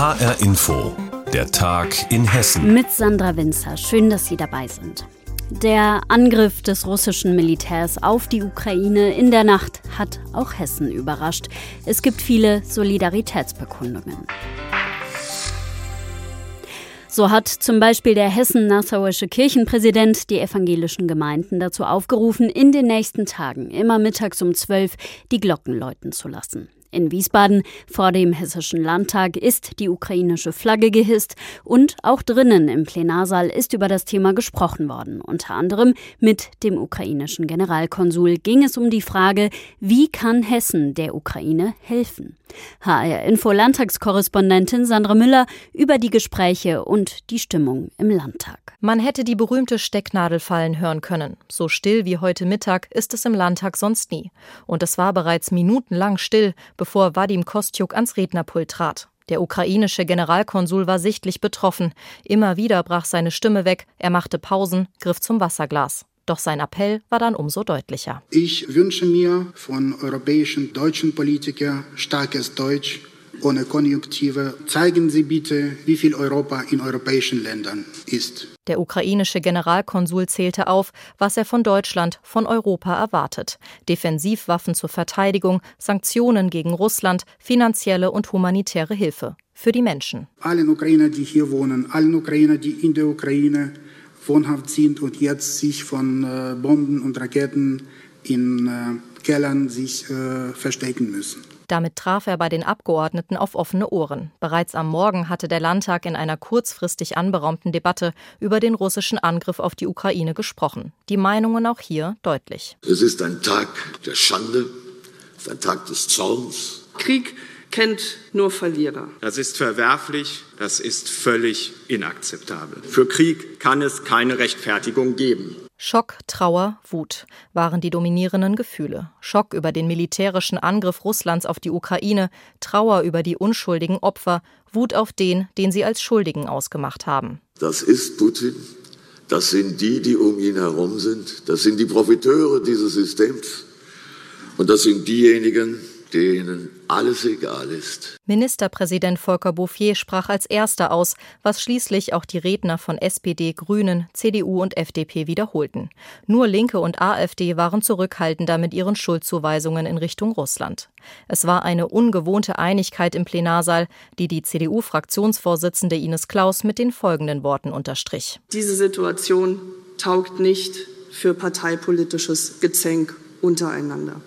HR Info, der Tag in Hessen. Mit Sandra Winzer. Schön, dass Sie dabei sind. Der Angriff des russischen Militärs auf die Ukraine in der Nacht hat auch Hessen überrascht. Es gibt viele Solidaritätsbekundungen. So hat zum Beispiel der Hessen-Nassauische Kirchenpräsident die evangelischen Gemeinden dazu aufgerufen, in den nächsten Tagen immer mittags um zwölf die Glocken läuten zu lassen. In Wiesbaden vor dem Hessischen Landtag ist die ukrainische Flagge gehisst und auch drinnen im Plenarsaal ist über das Thema gesprochen worden. Unter anderem mit dem ukrainischen Generalkonsul ging es um die Frage, wie kann Hessen der Ukraine helfen? HR Info Landtagskorrespondentin Sandra Müller über die Gespräche und die Stimmung im Landtag. Man hätte die berühmte Stecknadel fallen hören können. So still wie heute Mittag ist es im Landtag sonst nie. Und es war bereits minutenlang still, bevor Vadim Kostjuk ans Rednerpult trat. Der ukrainische Generalkonsul war sichtlich betroffen. Immer wieder brach seine Stimme weg, er machte Pausen, griff zum Wasserglas. Doch sein Appell war dann umso deutlicher. Ich wünsche mir von europäischen deutschen Politikern starkes Deutsch ohne Konjunktive. Zeigen Sie bitte, wie viel Europa in europäischen Ländern ist. Der ukrainische Generalkonsul zählte auf, was er von Deutschland, von Europa erwartet. Defensivwaffen zur Verteidigung, Sanktionen gegen Russland, finanzielle und humanitäre Hilfe. Für die Menschen. Allen Ukrainer, die hier wohnen, allen Ukrainer, die in der Ukraine wohnhaft sind und jetzt sich von äh, Bomben und Raketen in äh, Kellern sich äh, verstecken müssen. Damit traf er bei den Abgeordneten auf offene Ohren. Bereits am Morgen hatte der Landtag in einer kurzfristig anberaumten Debatte über den russischen Angriff auf die Ukraine gesprochen. Die Meinungen auch hier deutlich. Es ist ein Tag der Schande, ein Tag des Zorns. Krieg kennt nur Verlierer. Das ist verwerflich, das ist völlig inakzeptabel. Für Krieg kann es keine Rechtfertigung geben. Schock, Trauer, Wut waren die dominierenden Gefühle. Schock über den militärischen Angriff Russlands auf die Ukraine, Trauer über die unschuldigen Opfer, Wut auf den, den sie als Schuldigen ausgemacht haben. Das ist Putin. Das sind die, die um ihn herum sind. Das sind die Profiteure dieses Systems. Und das sind diejenigen, denen alles egal ist. Ministerpräsident Volker Bouffier sprach als erster aus, was schließlich auch die Redner von SPD, Grünen, CDU und FDP wiederholten. Nur Linke und AfD waren zurückhaltender mit ihren Schuldzuweisungen in Richtung Russland. Es war eine ungewohnte Einigkeit im Plenarsaal, die die CDU-Fraktionsvorsitzende Ines Klaus mit den folgenden Worten unterstrich. Diese Situation taugt nicht für parteipolitisches Gezänk untereinander.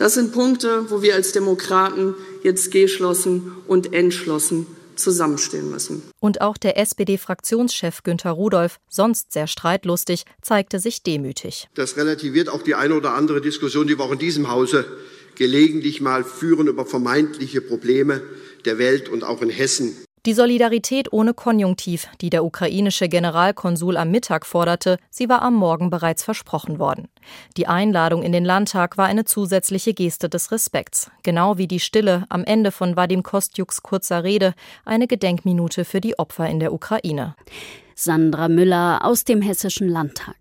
Das sind Punkte, wo wir als Demokraten jetzt geschlossen und entschlossen zusammenstehen müssen. Und auch der SPD-Fraktionschef Günter Rudolph, sonst sehr streitlustig, zeigte sich demütig. Das relativiert auch die eine oder andere Diskussion, die wir auch in diesem Hause gelegentlich mal führen über vermeintliche Probleme der Welt und auch in Hessen. Die Solidarität ohne Konjunktiv, die der ukrainische Generalkonsul am Mittag forderte, sie war am Morgen bereits versprochen worden. Die Einladung in den Landtag war eine zusätzliche Geste des Respekts, genau wie die Stille am Ende von Vadim Kostjuks kurzer Rede, eine Gedenkminute für die Opfer in der Ukraine. Sandra Müller aus dem Hessischen Landtag.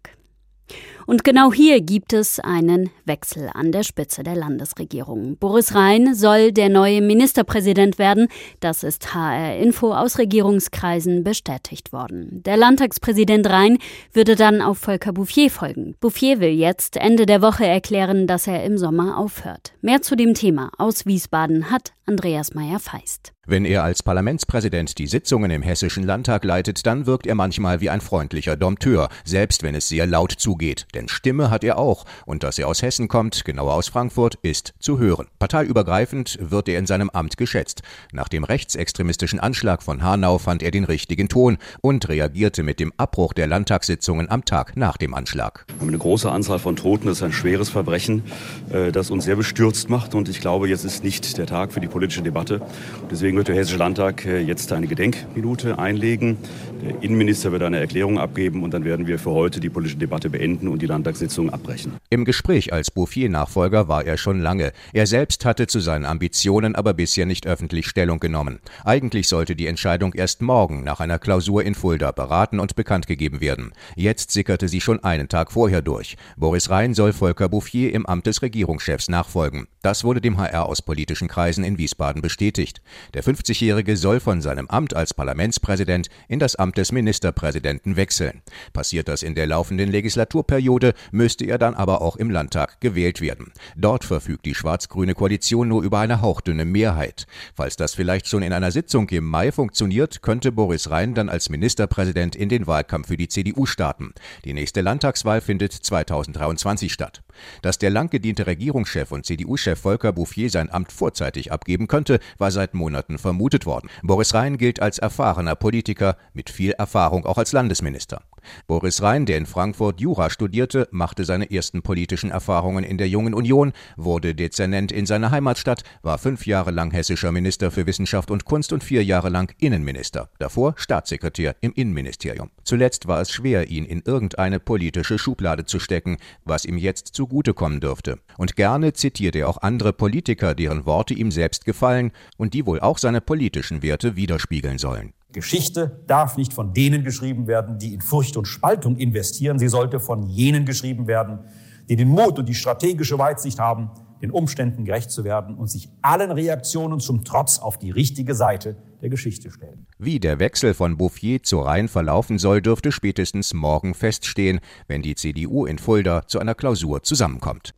Und genau hier gibt es einen Wechsel an der Spitze der Landesregierung. Boris Rhein soll der neue Ministerpräsident werden. Das ist HR Info aus Regierungskreisen bestätigt worden. Der Landtagspräsident Rhein würde dann auf Volker Bouffier folgen. Bouffier will jetzt Ende der Woche erklären, dass er im Sommer aufhört. Mehr zu dem Thema aus Wiesbaden hat Andreas Meyer-Feist. Wenn er als Parlamentspräsident die Sitzungen im Hessischen Landtag leitet, dann wirkt er manchmal wie ein freundlicher Dompteur, selbst wenn es sehr laut zugeht. Denn Stimme hat er auch. Und dass er aus Hessen kommt, genauer aus Frankfurt, ist zu hören. Parteiübergreifend wird er in seinem Amt geschätzt. Nach dem rechtsextremistischen Anschlag von Hanau fand er den richtigen Ton und reagierte mit dem Abbruch der Landtagssitzungen am Tag nach dem Anschlag. Eine große Anzahl von Toten, ist ein schweres Verbrechen, äh, das uns sehr bestürzt macht. Und ich glaube, jetzt ist nicht der Tag für die politische Debatte. Deswegen wird der Hessische Landtag äh, jetzt eine Gedenkminute einlegen. Der Innenminister wird eine Erklärung abgeben und dann werden wir für heute die politische Debatte beenden und die Landtagssitzung abbrechen. Im Gespräch als Bouffier-Nachfolger war er schon lange. Er selbst hatte zu seinen Ambitionen aber bisher nicht öffentlich Stellung genommen. Eigentlich sollte die Entscheidung erst morgen nach einer Klausur in Fulda beraten und bekannt gegeben werden. Jetzt sickerte sie schon einen Tag vorher durch. Boris Rhein soll Volker Bouffier im Amt des Regierungschefs nachfolgen. Das wurde dem HR aus politischen Kreisen in Wiesbaden bestätigt. Der 50-Jährige soll von seinem Amt als Parlamentspräsident in das Amt des Ministerpräsidenten wechseln. Passiert das in der laufenden Legislaturperiode, müsste er dann aber auch im Landtag gewählt werden. Dort verfügt die schwarz-grüne Koalition nur über eine hauchdünne Mehrheit. Falls das vielleicht schon in einer Sitzung im Mai funktioniert, könnte Boris Rhein dann als Ministerpräsident in den Wahlkampf für die CDU starten. Die nächste Landtagswahl findet 2023 statt. Dass der lang gediente Regierungschef und CDU-Chef Volker Bouffier sein Amt vorzeitig abgeben könnte, war seit Monaten vermutet worden. Boris Rhein gilt als erfahrener Politiker mit viel Erfahrung auch als Landesminister. Boris Rhein, der in Frankfurt Jura studierte, machte seine ersten politischen Erfahrungen in der Jungen Union, wurde Dezernent in seiner Heimatstadt, war fünf Jahre lang hessischer Minister für Wissenschaft und Kunst und vier Jahre lang Innenminister, davor Staatssekretär im Innenministerium. Zuletzt war es schwer, ihn in irgendeine politische Schublade zu stecken, was ihm jetzt zugutekommen dürfte. Und gerne zitiert er auch andere Politiker, deren Worte ihm selbst gefallen und die wohl auch seine politischen Werte widerspiegeln sollen. Geschichte darf nicht von denen geschrieben werden, die in Furcht und Spaltung investieren. Sie sollte von jenen geschrieben werden, die den Mut und die strategische Weitsicht haben, den Umständen gerecht zu werden und sich allen Reaktionen zum Trotz auf die richtige Seite der Geschichte stellen. Wie der Wechsel von Bouffier zu Rhein verlaufen soll, dürfte spätestens morgen feststehen, wenn die CDU in Fulda zu einer Klausur zusammenkommt.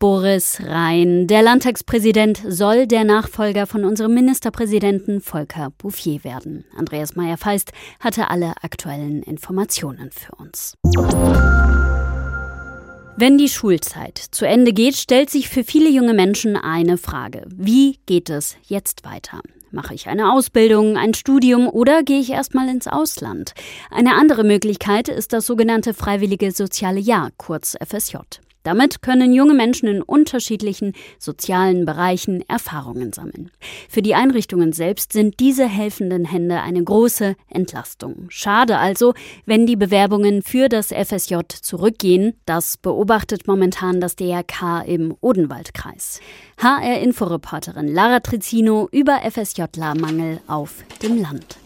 Boris Rhein. Der Landtagspräsident soll der Nachfolger von unserem Ministerpräsidenten Volker Bouffier werden. Andreas Meyer-Feist hatte alle aktuellen Informationen für uns. Wenn die Schulzeit zu Ende geht, stellt sich für viele junge Menschen eine Frage. Wie geht es jetzt weiter? Mache ich eine Ausbildung, ein Studium oder gehe ich erstmal ins Ausland? Eine andere Möglichkeit ist das sogenannte freiwillige soziale Jahr, kurz FSJ. Damit können junge Menschen in unterschiedlichen sozialen Bereichen Erfahrungen sammeln. Für die Einrichtungen selbst sind diese helfenden Hände eine große Entlastung. Schade also, wenn die Bewerbungen für das FSJ zurückgehen. Das beobachtet momentan das DRK im Odenwaldkreis. HR-Inforeporterin Lara Tricino über FSJ-Mangel auf dem Land.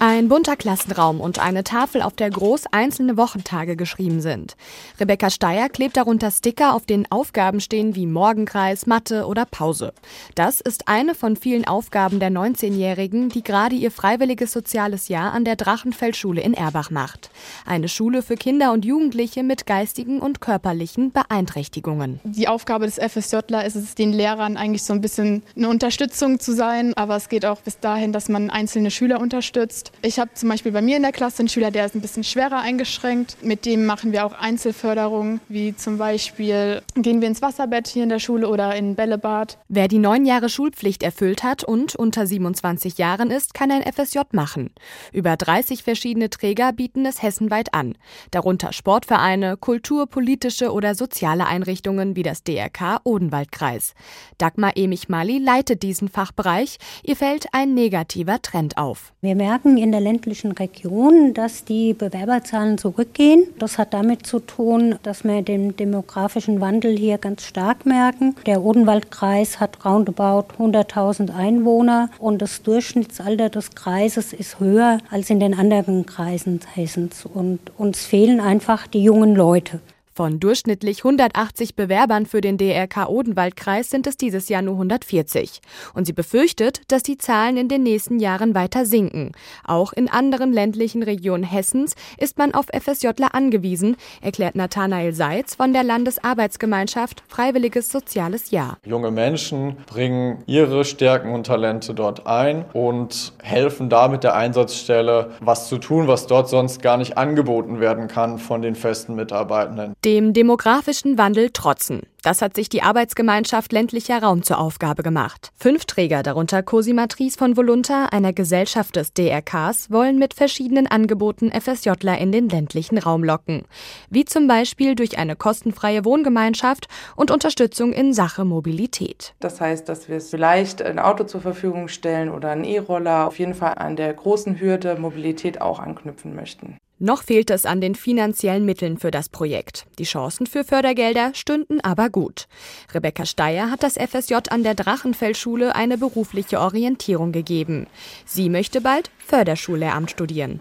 Ein bunter Klassenraum und eine Tafel, auf der groß einzelne Wochentage geschrieben sind. Rebecca Steyer klebt darunter Sticker, auf denen Aufgaben stehen wie Morgenkreis, Mathe oder Pause. Das ist eine von vielen Aufgaben der 19-Jährigen, die gerade ihr freiwilliges soziales Jahr an der Drachenfeldschule in Erbach macht. Eine Schule für Kinder und Jugendliche mit geistigen und körperlichen Beeinträchtigungen. Die Aufgabe des FSJler ist es, den Lehrern eigentlich so ein bisschen eine Unterstützung zu sein, aber es geht auch bis dahin, dass man einzelne Schüler unterstützt. Ich habe zum Beispiel bei mir in der Klasse einen Schüler, der ist ein bisschen schwerer eingeschränkt. Mit dem machen wir auch Einzelförderungen, wie zum Beispiel gehen wir ins Wasserbett hier in der Schule oder in ein Bällebad. Wer die neun Jahre Schulpflicht erfüllt hat und unter 27 Jahren ist, kann ein FSJ machen. Über 30 verschiedene Träger bieten es hessenweit an. Darunter Sportvereine, kulturpolitische oder soziale Einrichtungen wie das DRK Odenwaldkreis. Dagmar Emich-Mali leitet diesen Fachbereich. Ihr fällt ein negativer Trend auf. Wir merken in der ländlichen Region, dass die Bewerberzahlen zurückgehen. Das hat damit zu tun, dass wir den demografischen Wandel hier ganz stark merken. Der Odenwaldkreis hat roundabout 100.000 Einwohner und das Durchschnittsalter des Kreises ist höher als in den anderen Kreisen Hessens. Und uns fehlen einfach die jungen Leute. Von durchschnittlich 180 Bewerbern für den DRK Odenwaldkreis sind es dieses Jahr nur 140. Und sie befürchtet, dass die Zahlen in den nächsten Jahren weiter sinken. Auch in anderen ländlichen Regionen Hessens ist man auf FSJler angewiesen, erklärt Nathanael Seitz von der Landesarbeitsgemeinschaft Freiwilliges Soziales Jahr. Junge Menschen bringen ihre Stärken und Talente dort ein und helfen da mit der Einsatzstelle was zu tun, was dort sonst gar nicht angeboten werden kann von den festen Mitarbeitenden dem demografischen Wandel trotzen. Das hat sich die Arbeitsgemeinschaft ländlicher Raum zur Aufgabe gemacht. Fünf Träger, darunter Cosimatrice von Volunta, einer Gesellschaft des DRKs, wollen mit verschiedenen Angeboten FSJler in den ländlichen Raum locken. Wie zum Beispiel durch eine kostenfreie Wohngemeinschaft und Unterstützung in Sache Mobilität. Das heißt, dass wir vielleicht ein Auto zur Verfügung stellen oder einen E-Roller, auf jeden Fall an der großen Hürde Mobilität auch anknüpfen möchten. Noch fehlt es an den finanziellen Mitteln für das Projekt. Die Chancen für Fördergelder stünden aber gut. Rebecca Steyer hat das FSJ an der Drachenfellschule eine berufliche Orientierung gegeben. Sie möchte bald Förderschullehramt studieren.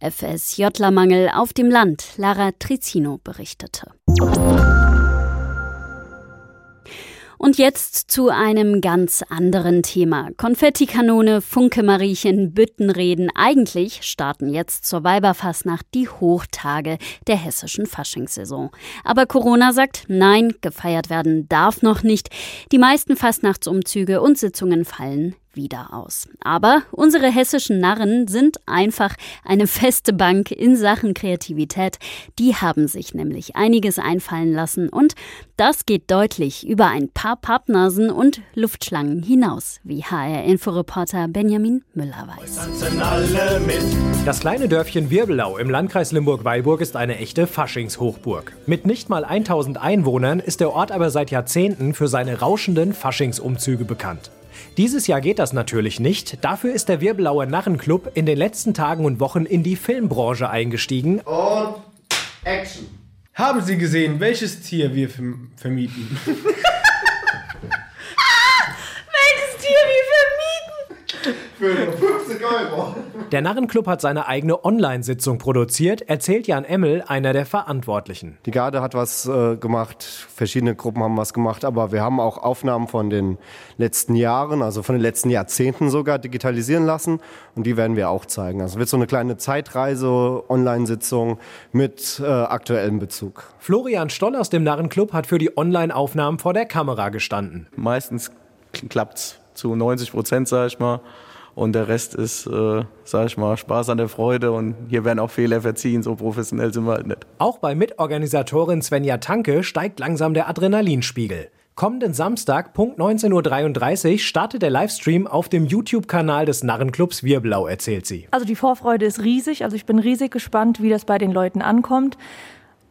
FSJlermangel auf dem Land, Lara Tricino berichtete. Und jetzt zu einem ganz anderen Thema. Konfettikanone, Funke-Mariechen, Büttenreden. Eigentlich starten jetzt zur Weiberfassnacht die Hochtage der hessischen Faschingssaison. Aber Corona sagt, nein, gefeiert werden darf noch nicht. Die meisten Fastnachtsumzüge und Sitzungen fallen wieder aus. Aber unsere hessischen Narren sind einfach eine feste Bank in Sachen Kreativität. Die haben sich nämlich einiges einfallen lassen und das geht deutlich über ein paar Pappnasen und Luftschlangen hinaus, wie HR-Inforeporter Benjamin Müller weiß. Das kleine Dörfchen Wirbelau im Landkreis Limburg-Weilburg ist eine echte Faschingshochburg. Mit nicht mal 1000 Einwohnern ist der Ort aber seit Jahrzehnten für seine rauschenden Faschingsumzüge bekannt. Dieses Jahr geht das natürlich nicht. Dafür ist der Wirbelauer Narrenclub in den letzten Tagen und Wochen in die Filmbranche eingestiegen. Und Action. Haben Sie gesehen, welches Tier wir vermieten? Für 50 Euro. Der Narrenclub hat seine eigene Online-Sitzung produziert, erzählt Jan Emmel, einer der Verantwortlichen. Die Garde hat was äh, gemacht, verschiedene Gruppen haben was gemacht, aber wir haben auch Aufnahmen von den letzten Jahren, also von den letzten Jahrzehnten sogar digitalisieren lassen und die werden wir auch zeigen. Also wird so eine kleine Zeitreise, Online-Sitzung mit äh, aktuellem Bezug. Florian Stoll aus dem Narrenclub hat für die Online-Aufnahmen vor der Kamera gestanden. Meistens klappt es zu 90 Prozent, sage ich mal. Und der Rest ist, äh, sag ich mal, Spaß an der Freude. Und hier werden auch Fehler verziehen. So professionell sind wir halt nicht. Auch bei Mitorganisatorin Svenja Tanke steigt langsam der Adrenalinspiegel. Kommenden Samstag, Punkt 19.33 Uhr, startet der Livestream auf dem YouTube-Kanal des Narrenclubs Wirblau, erzählt sie. Also die Vorfreude ist riesig. Also ich bin riesig gespannt, wie das bei den Leuten ankommt.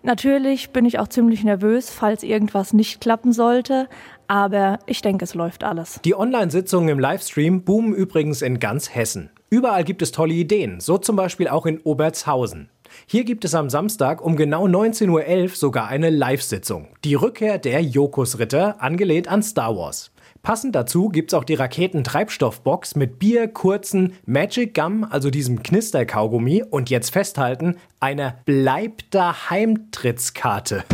Natürlich bin ich auch ziemlich nervös, falls irgendwas nicht klappen sollte. Aber ich denke, es läuft alles. Die Online-Sitzungen im Livestream boomen übrigens in ganz Hessen. Überall gibt es tolle Ideen, so zum Beispiel auch in Obertshausen. Hier gibt es am Samstag um genau 19.11 Uhr sogar eine Live-Sitzung. Die Rückkehr der Jokus-Ritter, angelehnt an Star Wars. Passend dazu gibt's auch die Raketentreibstoffbox mit Bier, kurzen Magic Gum, also diesem Knisterkaugummi und jetzt festhalten, einer Bleib daheim-Trittskarte.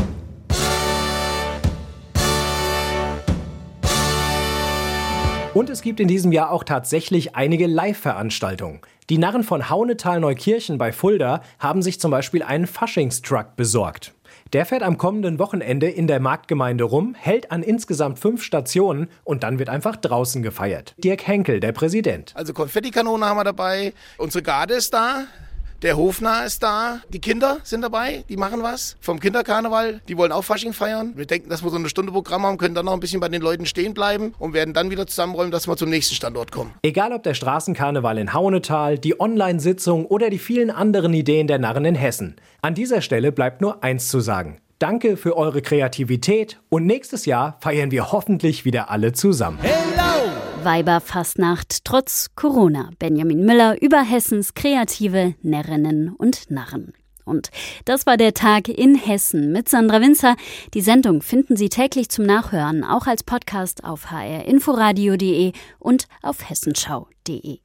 Und es gibt in diesem Jahr auch tatsächlich einige Live-Veranstaltungen. Die Narren von Haunetal-Neukirchen bei Fulda haben sich zum Beispiel einen Faschingstruck besorgt. Der fährt am kommenden Wochenende in der Marktgemeinde rum, hält an insgesamt fünf Stationen und dann wird einfach draußen gefeiert. Dirk Henkel, der Präsident. Also Konfettikanone haben wir dabei, unsere Garde ist da, der Hofnarr ist da, die Kinder sind dabei, die machen was vom Kinderkarneval, die wollen auch Fasching feiern. Wir denken, dass wir so eine Stunde Programm haben, können dann noch ein bisschen bei den Leuten stehen bleiben und werden dann wieder zusammenräumen, dass wir zum nächsten Standort kommen. Egal ob der Straßenkarneval in Haunetal, die Online-Sitzung oder die vielen anderen Ideen der Narren in Hessen. An dieser Stelle bleibt nur eins zu sagen. Danke für eure Kreativität und nächstes Jahr feiern wir hoffentlich wieder alle zusammen. Hello! Weiberfastnacht trotz Corona. Benjamin Müller über Hessens kreative Närrinnen und Narren. Und das war der Tag in Hessen mit Sandra Winzer. Die Sendung finden Sie täglich zum Nachhören, auch als Podcast auf hrinforadio.de und auf hessenschau.de.